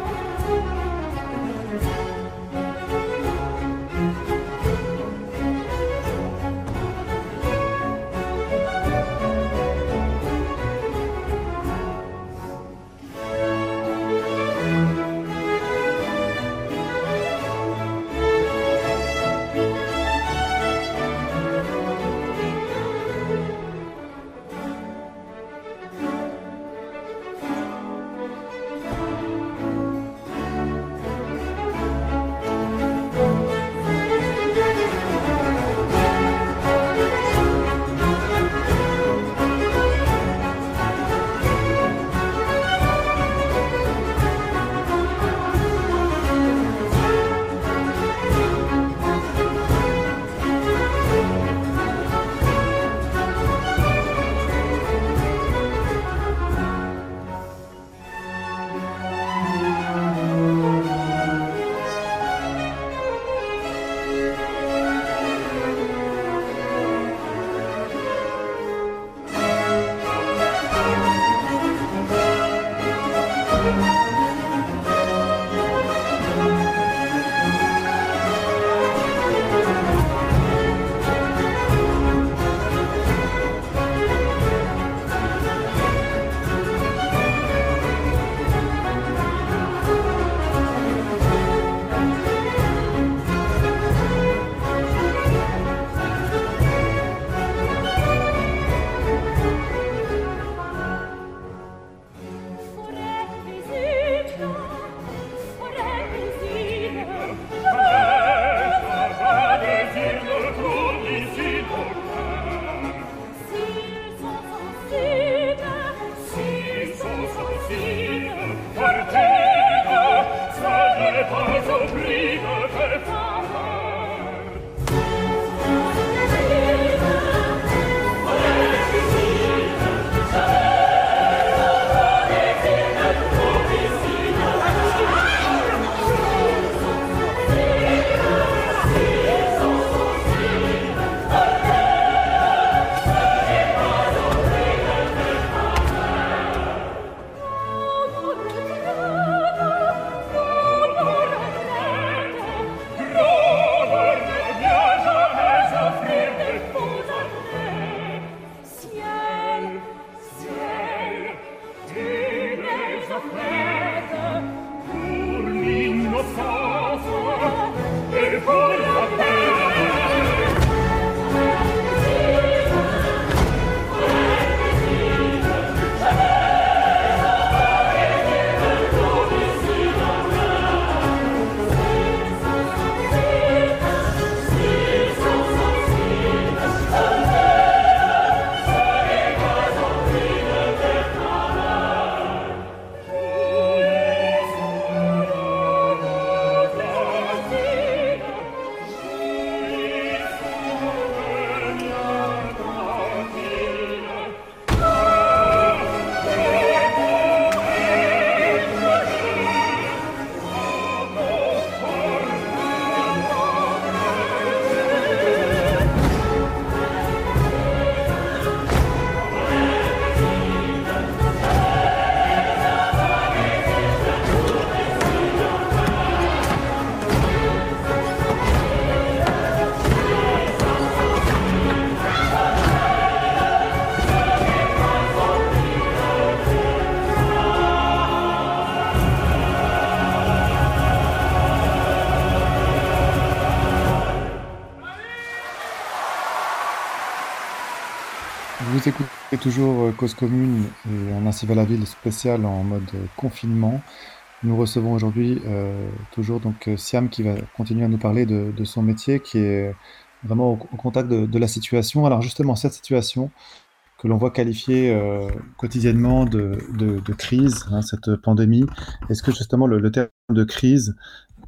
Toujours euh, Cause Commune et un Ainsi va la ville spécial en mode euh, confinement. Nous recevons aujourd'hui euh, toujours donc Siam qui va continuer à nous parler de, son métier qui est vraiment au, contact de, la situation. Alors justement, cette situation que l'on voit qualifiée quotidiennement de crise, hein, cette pandémie, est-ce que justement le, le terme de crise,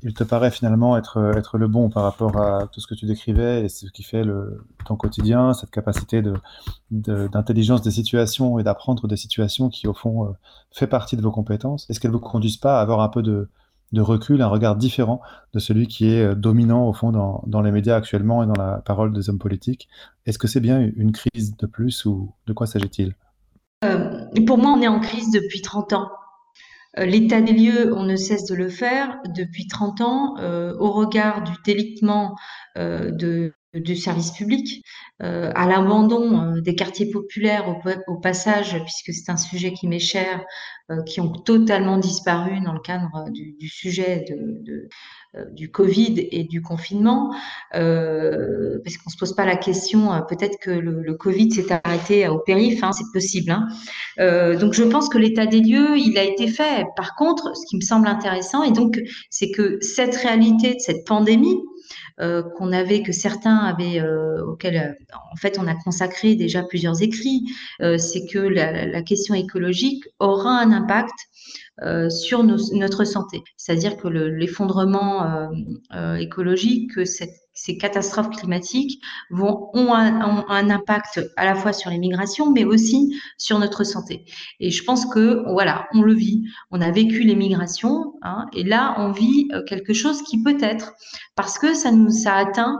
il te paraît finalement être, être le bon par rapport à tout ce que tu décrivais et ce qui fait le, ton quotidien, cette capacité de, de- d'intelligence des situations et d'apprendre des situations qui, au fond, euh, fait partie de vos compétences. Est-ce qu'elles ne vous conduisent pas à avoir un peu de, de recul, un regard différent de celui qui est euh, dominant, au fond, dans, dans les médias actuellement et dans la parole des hommes politiques? Est-ce que c'est bien une crise de plus ou de quoi s'agit-il? Euh, pour moi, on est en crise depuis 30 ans. Euh, L'état des lieux, on ne cesse de le faire depuis 30 ans euh, au regard du délitement euh, de, du service public, euh, à l'abandon euh, des quartiers populaires au, au passage, puisque c'est un sujet qui m'est cher, euh, qui ont totalement disparu dans le cadre du, du sujet de, de, euh, du Covid et du confinement, euh, parce qu'on se pose pas la question, euh, peut-être que le, le Covid s'est arrêté au périph', hein, c'est possible. Hein. Euh, donc je pense que l'état des lieux, il a été fait. Par contre, ce qui me semble intéressant, et donc c'est que cette réalité de cette pandémie, euh, qu'on avait, que certains avaient, euh, auquel euh, en fait on a consacré déjà plusieurs écrits, c'est que la, question écologique aura un impact sur notre santé. C'est-à-dire que l'effondrement écologique, que cette, ces catastrophes climatiques vont, ont, un, un impact à la fois sur les migrations, mais aussi sur notre santé. Et je pense que, voilà, on le vit. On a vécu les migrations, hein, et là, on vit euh, quelque chose qui peut-être, parce que ça nous ça atteint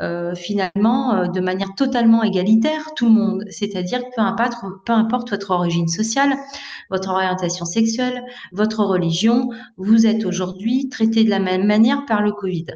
euh, finalement euh, de manière totalement égalitaire tout le monde. C'est-à-dire peu peu importe votre origine sociale, votre orientation sexuelle, votre religion, vous êtes aujourd'hui traité de la même manière par le Covid.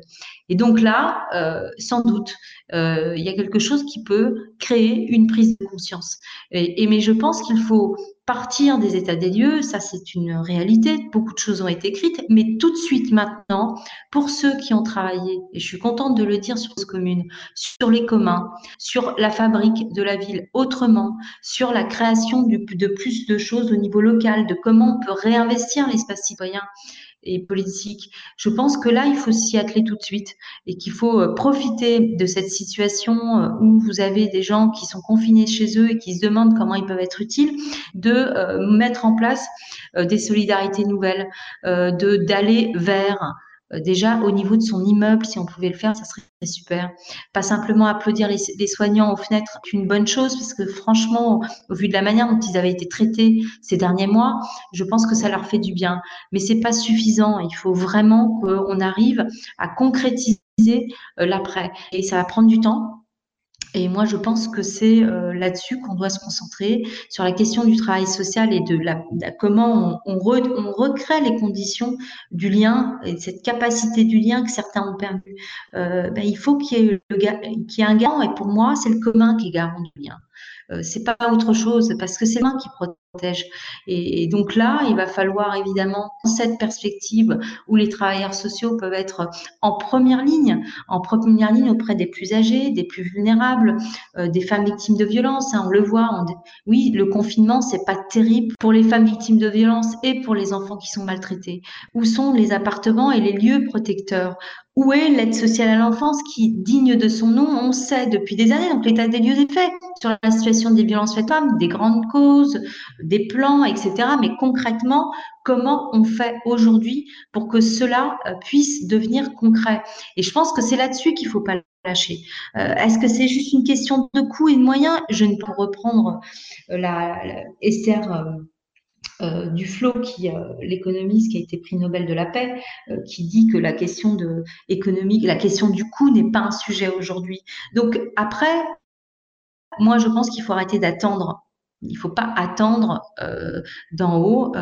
Et donc là, euh, sans doute, euh, il y a quelque chose qui peut créer une prise de conscience. Et, mais je pense qu'il faut partir des états des lieux, ça c'est une réalité, beaucoup de choses ont été écrites, mais tout de suite maintenant, pour ceux qui ont travaillé, et je suis contente de le dire sur ce commune, sur les communs, sur la fabrique de la ville autrement, sur la création de plus de choses au niveau local, de comment on peut réinvestir l'espace citoyen et politique. Je pense que là, il faut s'y atteler tout de suite et qu'il faut euh, profiter de cette situation euh, où vous avez des gens qui sont confinés chez eux et qui se demandent comment ils peuvent être utiles, de euh, mettre en place des solidarités nouvelles, de d'aller vers déjà au niveau de son immeuble, si on pouvait le faire, ça serait super. Pas simplement applaudir les, soignants aux fenêtres, qu'une bonne chose, parce que franchement, au, au vu de la manière dont ils avaient été traités ces derniers mois, je pense que ça leur fait du bien. Mais c'est pas suffisant. Il faut vraiment qu'on arrive à concrétiser euh, l'après. Et ça va prendre du temps. Et moi, je pense que c'est euh, là-dessus qu'on doit se concentrer, sur la question du travail social et de, la, comment on, on, re, on, recrée les conditions du lien et cette capacité du lien que certains ont perdu. Euh, ben, il faut qu'il y, ait qu y ait un garant, et pour moi, c'est le commun qui est garant du lien. Euh, c'est pas autre chose, parce que c'est l'un qui protège. Et, donc là, il va falloir évidemment, cette perspective où les travailleurs sociaux peuvent être en première ligne, en première ligne auprès des plus âgés, des plus vulnérables, euh, des femmes victimes de violences. Hein, on le voit. On... oui, le confinement, c'est pas terrible pour les femmes victimes de violences et pour les enfants qui sont maltraités. Où sont les appartements et les lieux protecteurs? Où est l'aide sociale à l'enfance qui, digne de son nom, on sait depuis des années, donc l'état des lieux est fait sur la situation des violences faites femmes, des grandes causes, des plans, etc. Mais concrètement, comment on fait aujourd'hui pour que cela puisse devenir concret? Et je pense que c'est là-dessus qu'il ne faut pas lâcher. Euh, Est-ce que c'est juste une question de coûts et de moyens? Je ne peux reprendre la, la Esther. Euh, Duflo, qui euh, l'économiste qui a été prix Nobel de la paix, euh, qui dit que la question de économique, la question du coût n'est pas un sujet aujourd'hui. Donc après, moi je pense qu'il faut arrêter d'attendre. Il ne faut pas attendre euh, d'en haut.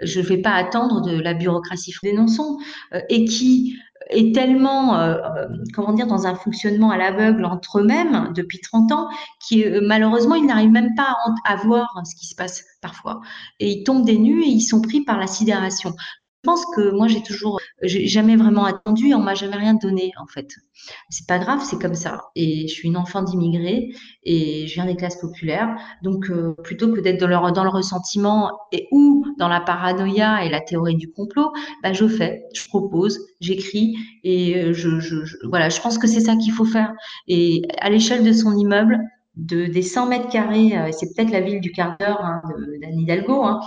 je ne vais pas attendre de la bureaucratie dénonçons et qui est tellement, euh, comment dire, dans un fonctionnement à l'aveugle entre eux-mêmes depuis 30 ans, qui malheureusement, ils n'arrivent même pas à, à, voir ce qui se passe parfois. Et ils tombent des nues et ils sont pris par la sidération. Pense que moi j'ai toujours, j'ai jamais vraiment attendu, et on m'a jamais rien donné en fait. C'est pas grave, c'est comme ça. Et je suis une enfant d'immigrés et je viens des classes populaires, donc euh, plutôt que d'être dans le, ressentiment et ou dans la paranoïa et la théorie du complot, bah, je fais, je propose, j'écris et je, je, je, voilà, je pense que c'est ça qu'il faut faire. Et à l'échelle de son immeuble, de, des 100 mètres carrés, euh, c'est peut-être la ville du quart d'heure hein, d'Anne Hidalgo, hein,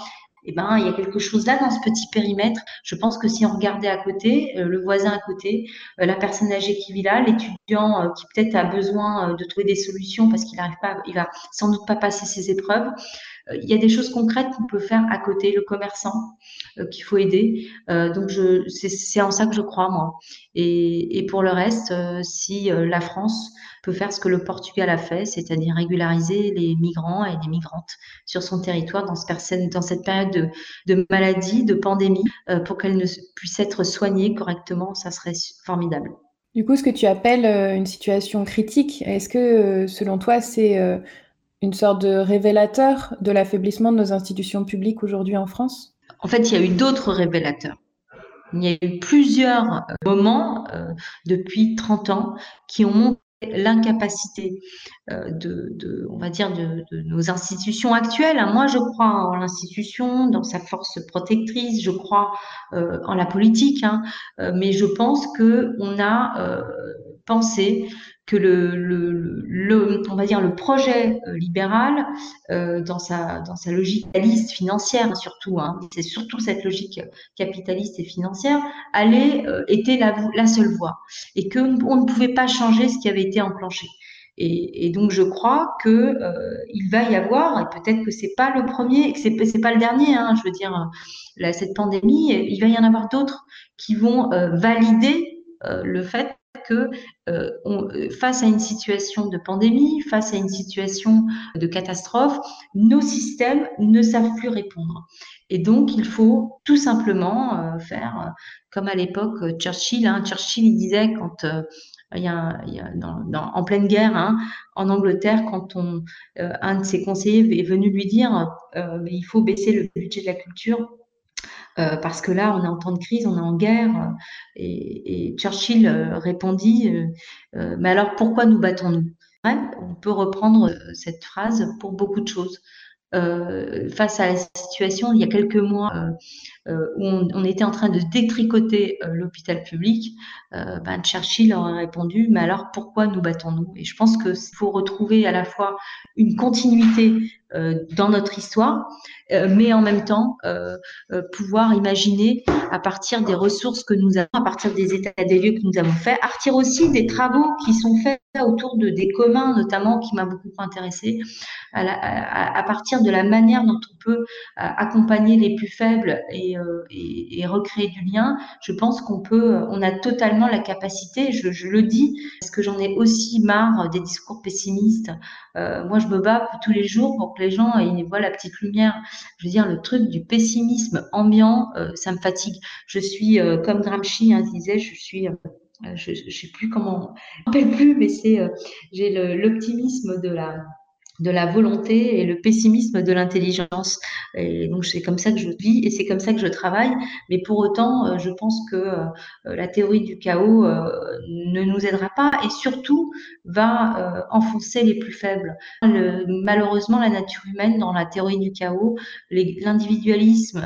eh ben, il y a quelque chose là dans ce petit périmètre. Je pense que si on regardait à côté, euh, le voisin à côté, euh, la personne âgée qui vit là, l'étudiant euh, qui peut-être a besoin de trouver des solutions parce qu'il n'arrive pas, il va sans doute pas passer ses épreuves. Il y a des choses concrètes qu'on peut faire à côté, le commerçant qu'il faut aider. donc c'est en ça que je crois moi. Et, pour le reste, si la France peut faire ce que le Portugal a fait, c'est-à-dire régulariser les migrants et les migrantes sur son territoire dans, ce, dans cette période de, maladie, de pandémie, euh, pour qu'elles puissent être soignées correctement, ça serait formidable. Du coup, ce que tu appelles euh, une situation critique, est-ce que euh, selon toi, c'est une sorte de révélateur de l'affaiblissement de nos institutions publiques aujourd'hui en France? En fait, il y a eu d'autres révélateurs. Il y a eu plusieurs moments depuis 30 ans qui ont montré l'incapacité euh, de, on va dire, de, nos institutions actuelles. Moi, je crois en l'institution, dans sa force protectrice, je crois euh, en la politique, hein. euh, mais je pense que on a pensé que le, le, on va dire le projet euh, libéral euh, dans sa dans sa logique capitaliste financière surtout hein, c'est surtout cette logique capitaliste et financière allait euh, était la, la seule voie et que on ne pouvait pas changer ce qui avait été enclenché. Et, et donc je crois que euh, il va y avoir et peut-être que c'est pas le premier que c'est c'est pas le dernier hein, je veux dire là, cette pandémie il va y en avoir d'autres qui vont valider le fait que euh, euh, face à une situation de pandémie, face à une situation de catastrophe, nos systèmes ne savent plus répondre. Et donc, il faut tout simplement euh, faire comme à l'époque Churchill. Hein. Churchill, il disait quand il y a, il en pleine guerre hein, en Angleterre, quand on, un de ses conseillers est venu lui dire il faut baisser le budget de la culture euh, parce que là, on est en temps de crise, on est en guerre. Et, Churchill euh, répondit, euh, mais alors pourquoi nous battons-nous? On peut reprendre cette phrase pour beaucoup de choses. face à la situation, il y a quelques mois, où on, était en train de détricoter l'hôpital public, ben Churchill aurait répondu, mais alors pourquoi nous battons-nous? Et je pense qu'il faut retrouver à la fois une continuité dans notre histoire, euh, mais en même temps euh, euh, pouvoir imaginer à partir des ressources que nous avons, à partir des états des lieux que nous avons faits, à partir aussi des travaux qui sont faits autour de des communs notamment qui m'a beaucoup intéressé à, partir de la manière dont on peut accompagner les plus faibles et, recréer du lien. Je pense qu'on peut on a totalement la capacité je, le dis parce que j'en ai aussi marre des discours pessimistes. Euh, moi je me bats tous les jours pour que les gens ils voient la petite lumière je veux dire, le truc du pessimisme ambiant, euh, ça me fatigue. Je suis euh, comme Gramsci hein, disait, je suis, euh, je, ne sais plus comment, je me rappelle plus, mais c'est, j'ai l'optimisme de la de la volonté et le pessimisme de l'intelligence. Et donc c'est comme ça que je vis et c'est comme ça que je travaille. Mais pour autant, euh, je pense que euh, la théorie du chaos euh, ne nous aidera pas et surtout va enfoncer les plus faibles. malheureusement, la nature humaine dans la théorie du chaos, l'individualisme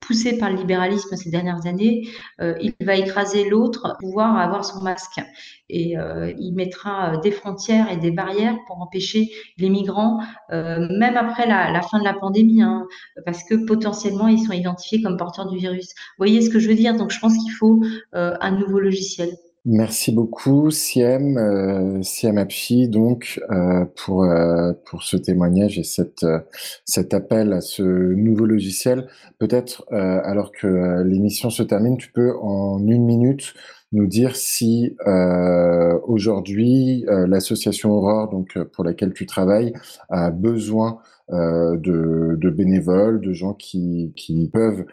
poussé par le libéralisme ces dernières années, euh, il va écraser l'autre, pouvoir avoir son masque. Et euh, il mettra euh, des frontières et des barrières pour empêcher les migrants, même après la, fin de la pandémie, hein, parce que potentiellement ils sont identifiés comme porteurs du virus. Vous voyez ce que je veux dire? Donc je pense qu'il faut un nouveau logiciel. Merci beaucoup, Siem, euh, Siem Apchi, donc, euh, pour, euh, pour ce témoignage et cette, euh, cet appel à ce nouveau logiciel. Peut-être, euh, alors que l'émission se termine, tu peux en une minute nous dire si aujourd'hui l'association Aurore, donc pour laquelle tu travailles, a besoin de, de bénévoles, de gens qui, qui peuvent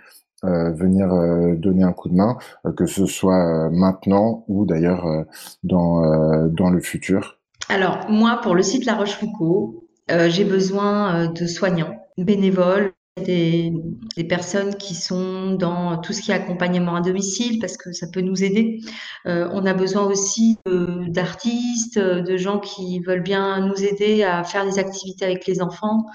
euh, venir euh, donner un coup de main, euh, que ce soit maintenant ou d'ailleurs dans, dans le futur Alors, moi, pour le site La Rochefoucauld, j'ai besoin de soignants, bénévoles, des, des, personnes qui sont dans tout ce qui est accompagnement à domicile parce que ça peut nous aider. On a besoin aussi d'artistes, de, gens qui veulent bien nous aider à faire des activités avec les enfants.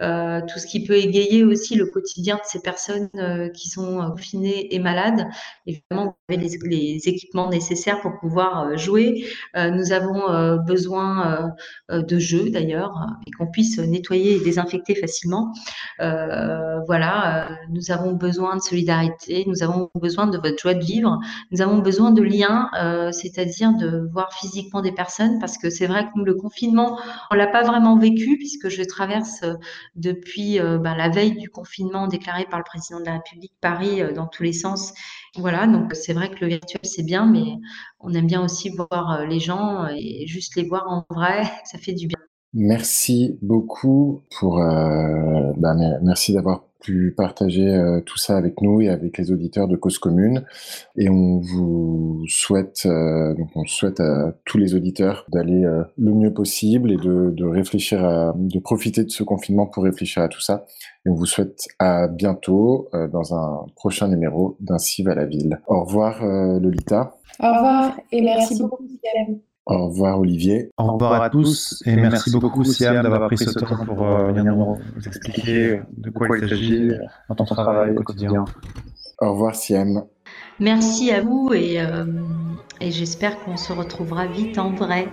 Euh, tout ce qui peut égayer aussi le quotidien de ces personnes euh, qui sont confinées et malades. Évidemment, vous avez les, les équipements nécessaires pour pouvoir jouer. nous avons besoin de jeux d'ailleurs et qu'on puisse nettoyer et désinfecter facilement. Euh, voilà, euh, nous avons besoin de solidarité, nous avons besoin de votre joie de vivre, nous avons besoin de liens, euh, c'est-à-dire de voir physiquement des personnes, parce que c'est vrai que nous, le confinement, on l'a pas vraiment vécu, puisque je traverse depuis ben, la veille du confinement déclaré par le président de la République Paris dans tous les sens. Voilà, donc c'est vrai que le virtuel, c'est bien, mais on aime bien aussi voir les gens et juste les voir en vrai, ça fait du bien. Merci beaucoup pour, euh, bah, merci d'avoir pu partager euh, tout ça avec nous et avec les auditeurs de Cause Commune. Et on vous souhaite, euh, donc on souhaite à tous les auditeurs d'aller le mieux possible et de, de réfléchir à, de profiter de ce confinement pour réfléchir à tout ça. Et on vous souhaite à bientôt dans un prochain numéro d'Ainsi va la ville. Au revoir Lolita. Au revoir et merci, beaucoup. Au revoir Olivier. Au revoir à tous et merci beaucoup Siam d'avoir pris ce temps pour euh, venir nous expliquer de quoi il s'agit dans ton travail au quotidien. Au revoir Siam. Merci à vous et, euh, et j'espère qu'on se retrouvera vite en vrai.